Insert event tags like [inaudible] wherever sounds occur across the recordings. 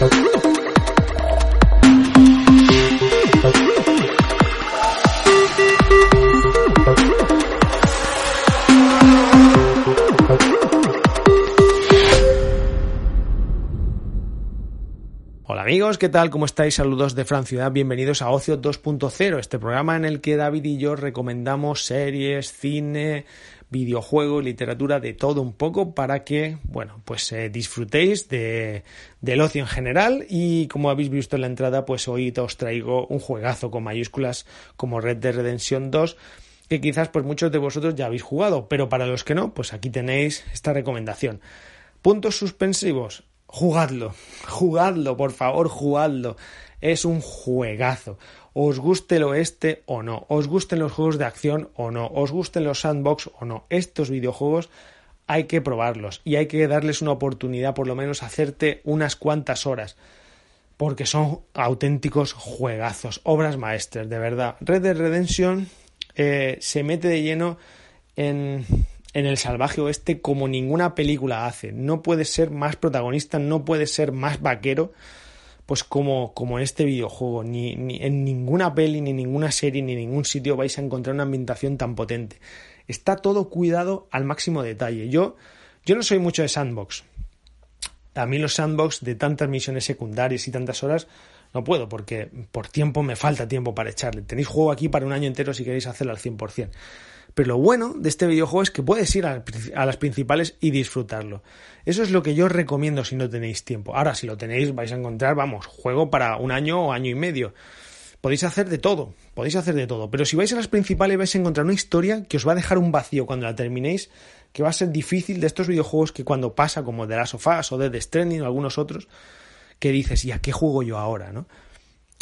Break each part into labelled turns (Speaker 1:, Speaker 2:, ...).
Speaker 1: thank you ¿qué tal? ¿Cómo estáis? Saludos de Fran Ciudad, bienvenidos a Ocio 2.0, este programa en el que David y yo recomendamos series, cine, videojuegos, literatura, de todo un poco para que, bueno, pues eh, disfrutéis de, del ocio en general y como habéis visto en la entrada, pues hoy os traigo un juegazo con mayúsculas como Red Dead Redemption 2 que quizás pues muchos de vosotros ya habéis jugado, pero para los que no, pues aquí tenéis esta recomendación. Puntos suspensivos jugadlo, jugadlo, por favor, jugadlo. Es un juegazo. Os guste el oeste o no, os gusten los juegos de acción o no, os gusten los sandbox o no, estos videojuegos hay que probarlos y hay que darles una oportunidad, por lo menos hacerte unas cuantas horas, porque son auténticos juegazos, obras maestras, de verdad. Red Dead Redemption eh, se mete de lleno en, en el salvaje oeste como ninguna película hace. No puede ser más protagonista, no puede ser más vaquero, pues como, como en este videojuego. Ni, ni, en ninguna peli, ni ninguna serie, ni ningún sitio vais a encontrar una ambientación tan potente. Está todo cuidado al máximo detalle. Yo, yo no soy mucho de sandbox. A mí los sandbox de tantas misiones secundarias y tantas horas no puedo porque por tiempo me falta tiempo para echarle. Tenéis juego aquí para un año entero si queréis hacerlo al 100%. Pero lo bueno de este videojuego es que puedes ir a, las principales y disfrutarlo. Eso es lo que yo os recomiendo si no tenéis tiempo. Ahora, si lo tenéis, vais a encontrar, vamos, juego para un año o año y medio. Podéis hacer de todo, podéis hacer de todo. Pero si vais a las principales vais a encontrar una historia que os va a dejar un vacío cuando la terminéis, que va a ser difícil de estos videojuegos que cuando pasa, como The Last of Us o The Stranding o algunos otros, que dices, ¿y a qué juego yo ahora? ¿no?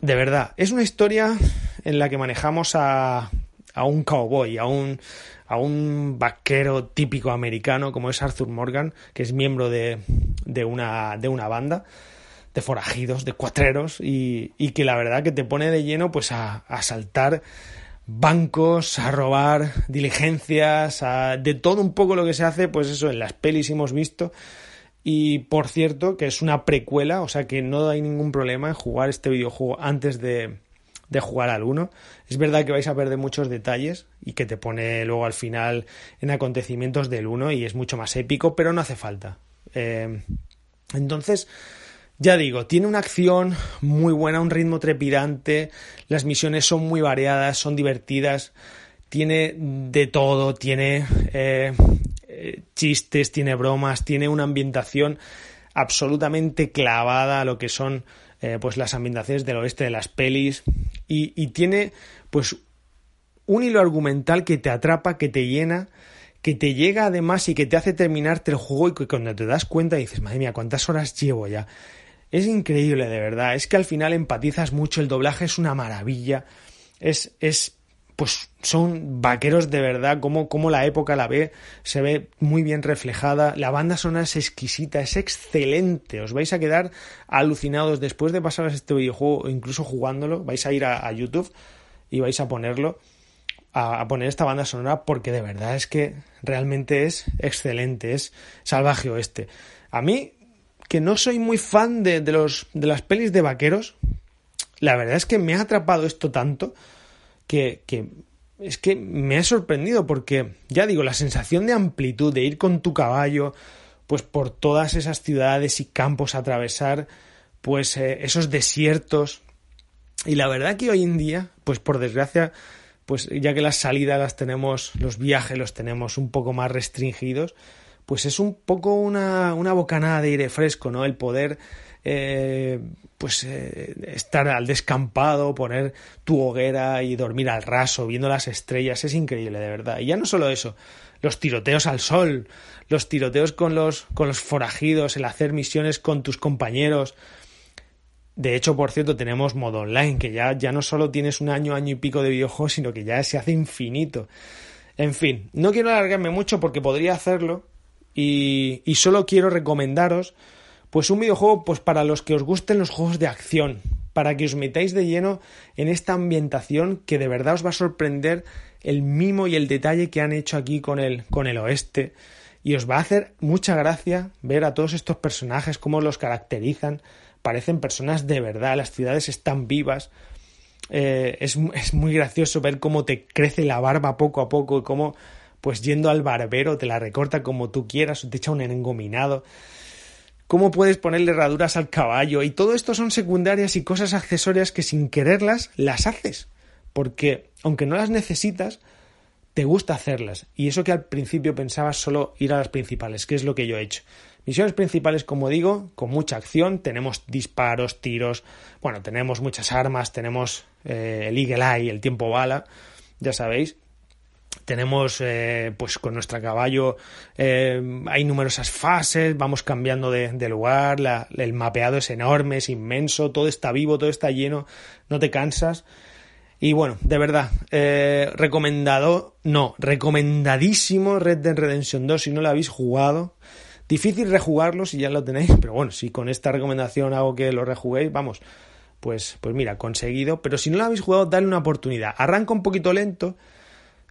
Speaker 1: De verdad, es una historia en la que manejamos a a un cowboy, a un, a un vaquero típico americano como es Arthur Morgan, que es miembro de, de, una, de una banda de forajidos, de cuatreros, y, y, que la verdad que te pone de lleno pues a, a asaltar bancos, a robar diligencias, a, de todo un poco lo que se hace, pues eso en las pelis hemos visto. Y por cierto, que es una precuela, o sea que no hay ningún problema en jugar este videojuego antes de, de jugar al 1. Es verdad que vais a perder muchos detalles y que te pone luego al final en acontecimientos del 1 y es mucho más épico, pero no hace falta. Eh, entonces, ya digo, tiene una acción muy buena, un ritmo trepidante, las misiones son muy variadas, son divertidas, tiene de todo, tiene eh, eh, chistes, tiene bromas, tiene una ambientación absolutamente clavada a lo que son pues las ambientaciones del oeste de las pelis y, tiene pues un hilo argumental que te atrapa, que te llena, que te llega además y que te hace terminarte el juego y que cuando te das cuenta dices, madre mía, ¿cuántas horas llevo ya? Es increíble, de verdad. Es que al final empatizas mucho, el doblaje es una maravilla. Es, es, pues son vaqueros de verdad, como, como la época la ve, se ve muy bien reflejada. La banda sonora es exquisita, es excelente. Os vais a quedar alucinados después de pasaros este videojuego, incluso jugándolo. Vais a ir a, a YouTube y vais a ponerlo a, poner esta banda sonora porque de verdad es que realmente es excelente, es salvaje oeste. A mí, que no soy muy fan de, de, los, de las pelis de vaqueros, la verdad es que me ha atrapado esto tanto que, es que me ha sorprendido porque, ya digo, la sensación de amplitud, de ir con tu caballo, pues por todas esas ciudades y campos a atravesar, pues eh, esos desiertos. Y la verdad que hoy en día, pues por desgracia, pues ya que las salidas las tenemos, los viajes los tenemos un poco más restringidos, pues es un poco una, una bocanada de aire fresco, ¿no? El poder eh, pues eh, estar al descampado, poner tu hoguera y dormir al raso, viendo las estrellas, es increíble, de verdad. Y ya no solo eso, los tiroteos al sol, los tiroteos con los, con los forajidos, el hacer misiones con tus compañeros, de hecho, por cierto, tenemos modo online, que ya, ya no solo tienes un año, año y pico de videojuego, sino que ya se hace infinito. En fin, no quiero alargarme mucho porque podría hacerlo y, y solo quiero recomendaros pues un videojuego pues para los que os gusten los juegos de acción, para que os metáis de lleno en esta ambientación que de verdad os va a sorprender el mimo y el detalle que han hecho aquí con el, con el oeste. Y os va a hacer mucha gracia ver a todos estos personajes, cómo los caracterizan, parecen personas de verdad, las ciudades están vivas. Eh, es, es, muy gracioso ver cómo te crece la barba poco a poco y cómo, pues yendo al barbero, te la recorta como tú quieras o te echa un engominado. Cómo puedes ponerle herraduras al caballo y todo esto son secundarias y cosas accesorias que sin quererlas las haces. Porque aunque no las necesitas, te gusta hacerlas. Y eso que al principio pensabas solo ir a las principales, que es lo que yo he hecho. Misiones principales, como digo, con mucha acción, tenemos disparos, tiros, bueno, tenemos muchas armas, tenemos eh, el Eagle Eye, el tiempo bala, ya sabéis. Tenemos, eh, pues con nuestro caballo, eh, hay numerosas fases, vamos cambiando de, de lugar, la, el mapeado es enorme, es inmenso, todo está vivo, todo está lleno, no te cansas. Y bueno, de verdad, eh, recomendado, no, recomendadísimo Red Dead Redemption 2 si no lo habéis jugado. Difícil rejugarlo si ya lo tenéis, [laughs] pero bueno, si con esta recomendación hago que lo rejuguéis, vamos, pues, pues mira, conseguido. Pero si no lo habéis jugado, dale una oportunidad. Arranca un poquito lento,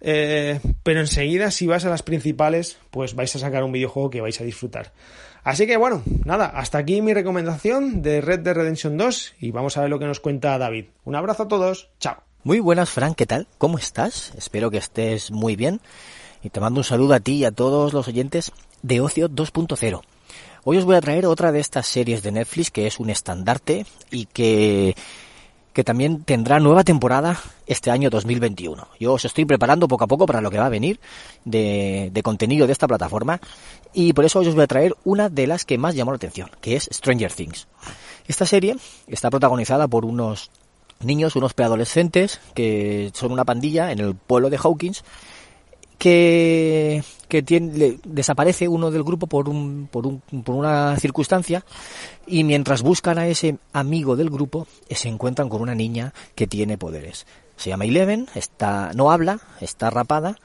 Speaker 1: eh, pero enseguida si vas a las principales, pues vais a sacar un videojuego que vais a disfrutar. Así que bueno, nada, hasta aquí mi recomendación de Red Dead Redemption 2 y vamos a ver lo que nos cuenta David. Un abrazo a todos, chao.
Speaker 2: Muy buenas, Frank, ¿qué tal? ¿Cómo estás? Espero que estés muy bien. Y te mando un saludo a ti y a todos los oyentes de Ocio 2.0. Hoy os voy a traer otra de estas series de Netflix que es un estandarte y que, que también tendrá nueva temporada este año 2021. Yo os estoy preparando poco a poco para lo que va a venir de, de contenido de esta plataforma y por eso hoy os voy a traer una de las que más llamó la atención, que es Stranger Things. Esta serie está protagonizada por unos niños, unos preadolescentes, que son una pandilla en el pueblo de Hawkins, que, tiene, desaparece uno del grupo por, un, por, un, por una circunstancia y mientras buscan a ese amigo del grupo se encuentran con una niña que tiene poderes. Se llama Eleven, está, no habla, está rapada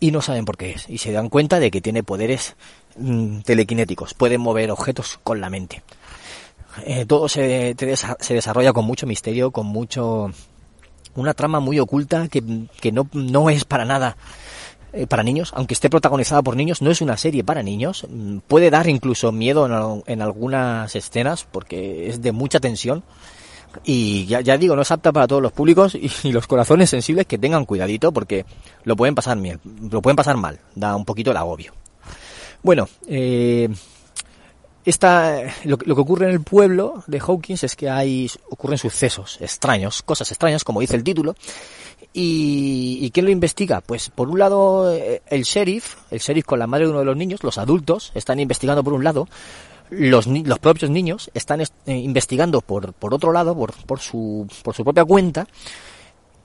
Speaker 2: y no saben por qué es. Y se dan cuenta de que tiene poderes mmm, telequinéticos, puede mover objetos con la mente. Eh, todo se, se, desarrolla con mucho misterio, con mucho... una trama muy oculta que, no es para nada eh, para niños, aunque esté protagonizada por niños, no es una serie para niños. Mm, puede dar incluso miedo en, algunas escenas porque es de mucha tensión. Y ya, digo, no es apta para todos los públicos y, y, los corazones sensibles que tengan cuidadito porque lo pueden pasar lo pueden pasar mal, da un poquito el agobio. Bueno, eh, esta, lo, lo, que ocurre en el pueblo de Hawkins es que hay, ocurren sucesos extraños, cosas extrañas, como dice el título. Y, ¿Y quién lo investiga? Pues por un lado el sheriff, el sheriff con la madre de uno de los niños, los adultos, están investigando por un lado, los, los propios niños están eh, investigando por, por otro lado, por, por, su, por su propia cuenta,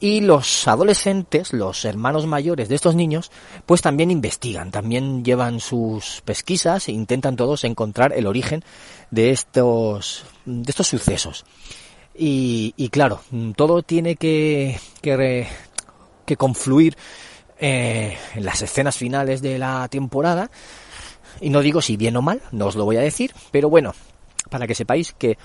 Speaker 2: y los adolescentes, los hermanos mayores de estos niños, pues también investigan, también llevan sus pesquisas e intentan todos encontrar el origen de estos, de estos sucesos. Y, y claro, todo tiene que, que, que confluir eh, en las escenas finales de la temporada. Y no digo si bien o mal, no os lo voy a decir, pero bueno, para que sepáis que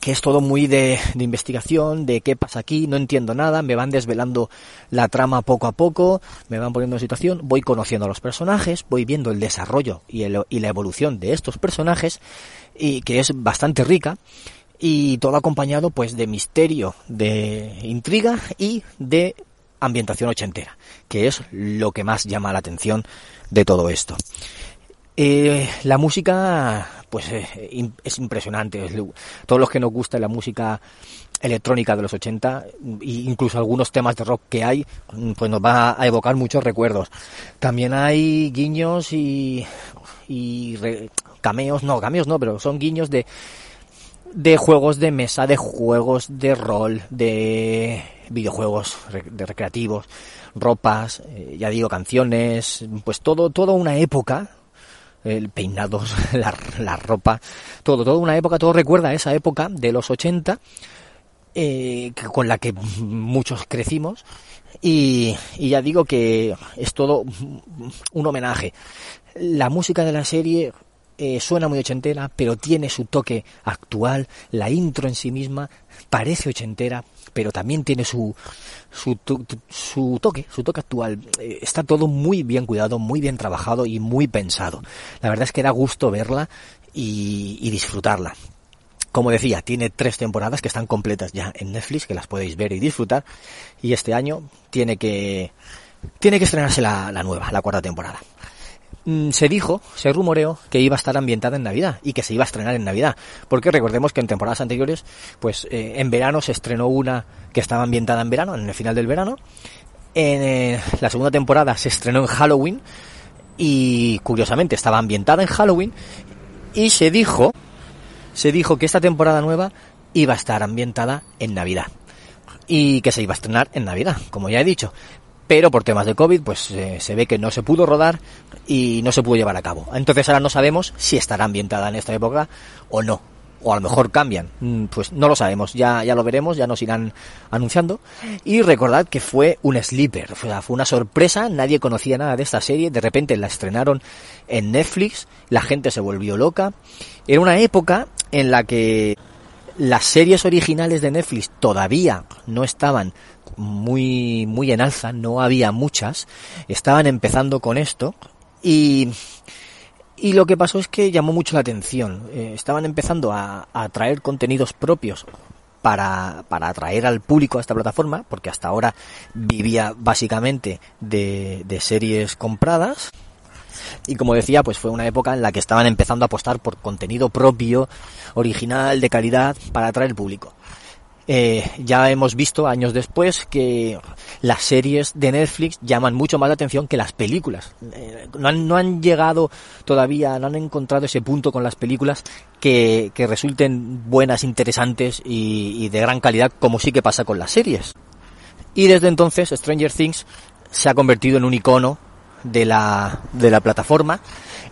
Speaker 2: que es todo muy de, investigación, de qué pasa aquí, no entiendo nada, me van desvelando la trama poco a poco, me van poniendo en situación, voy conociendo a los personajes, voy viendo el desarrollo y, el, y la evolución de estos personajes, y que es bastante rica, y todo acompañado pues de misterio, de intriga y de ambientación ochentera, que es lo que más llama la atención de todo esto. Eh, la música, pues eh, es impresionante. Todos los que nos gusta la música electrónica de los 80, incluso algunos temas de rock que hay, pues nos va a evocar muchos recuerdos. También hay guiños y, y re, cameos, no, cameos no, pero son guiños de, de juegos de mesa, de juegos de rol, de videojuegos de recreativos, ropas, eh, ya digo, canciones, pues todo, toda una época el peinados, [laughs] la, la, ropa, todo, toda una época, todo recuerda a esa época de los 80 eh, con la que muchos crecimos y, y, ya digo que es todo un homenaje. La música de la serie eh, suena muy ochentera, pero tiene su toque actual, la intro en sí misma parece ochentera, pero también tiene su, su, su toque, su toque actual. Eh, está todo muy bien cuidado, muy bien trabajado y muy pensado. La verdad es que da gusto verla y, disfrutarla. Como decía, tiene tres temporadas que están completas ya en Netflix, que las podéis ver y disfrutar. Y este año tiene que, tiene que estrenarse la nueva, la cuarta temporada. Mm, se dijo, se rumoreó que iba a estar ambientada en Navidad y que se iba a estrenar en Navidad. Porque recordemos que en temporadas anteriores, pues eh, en verano se estrenó una que estaba ambientada en verano, en el final del verano. En eh, la segunda temporada se estrenó en Halloween y curiosamente estaba ambientada en Halloween y se dijo, se dijo que esta temporada nueva iba a estar ambientada en Navidad y que se iba a estrenar en Navidad, como ya he dicho pero por temas de COVID pues eh, se ve que no se pudo rodar y no se pudo llevar a cabo. Entonces ahora no sabemos si estará ambientada en esta época o no. O a lo mejor cambian, mm, pues no lo sabemos, ya, ya lo veremos, ya nos irán anunciando. Y recordad que fue un sleeper, fue una sorpresa, nadie conocía nada de esta serie, de repente la estrenaron en Netflix, la gente se volvió loca. Era una época en la que las series originales de Netflix todavía no estaban muy, muy en alza, no había muchas, estaban empezando con esto y, y lo que pasó es que llamó mucho la atención. Eh, estaban empezando a, a traer contenidos propios para, para atraer al público a esta plataforma, porque hasta ahora vivía básicamente de, de series compradas. Y como decía, pues fue una época en la que estaban empezando a apostar por contenido propio, original, de calidad, para atraer al público. Eh, ya hemos visto años después que las series de Netflix llaman mucho más la atención que las películas. Eh, no, han, no, han, llegado todavía, no han encontrado ese punto con las películas que, que resulten buenas, interesantes y, y de gran calidad como sí que pasa con las series. Y desde entonces Stranger Things se ha convertido en un icono de la, de la plataforma,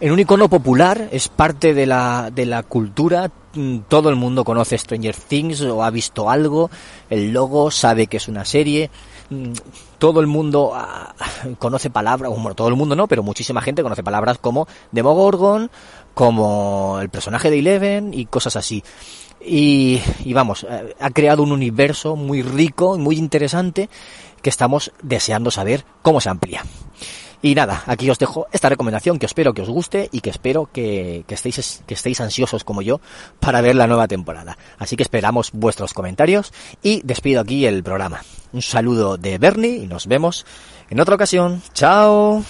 Speaker 2: en un icono popular, es parte de la, de la cultura, todo el mundo conoce Stranger Things o ha visto algo, el logo sabe que es una serie, mm, todo el mundo ah, conoce palabras, bueno, todo el mundo no, pero muchísima gente conoce palabras como Demogorgon, como el personaje de Eleven y cosas así. Y, y vamos, eh, ha creado un universo muy rico y muy interesante que estamos deseando saber cómo se amplía. Y nada, aquí os dejo esta recomendación que espero que os guste y que espero que, que, estéis, que estéis ansiosos como yo para ver la nueva temporada. Así que esperamos vuestros comentarios y despido aquí el programa. Un saludo de Bernie y nos vemos en otra ocasión. ¡Chao!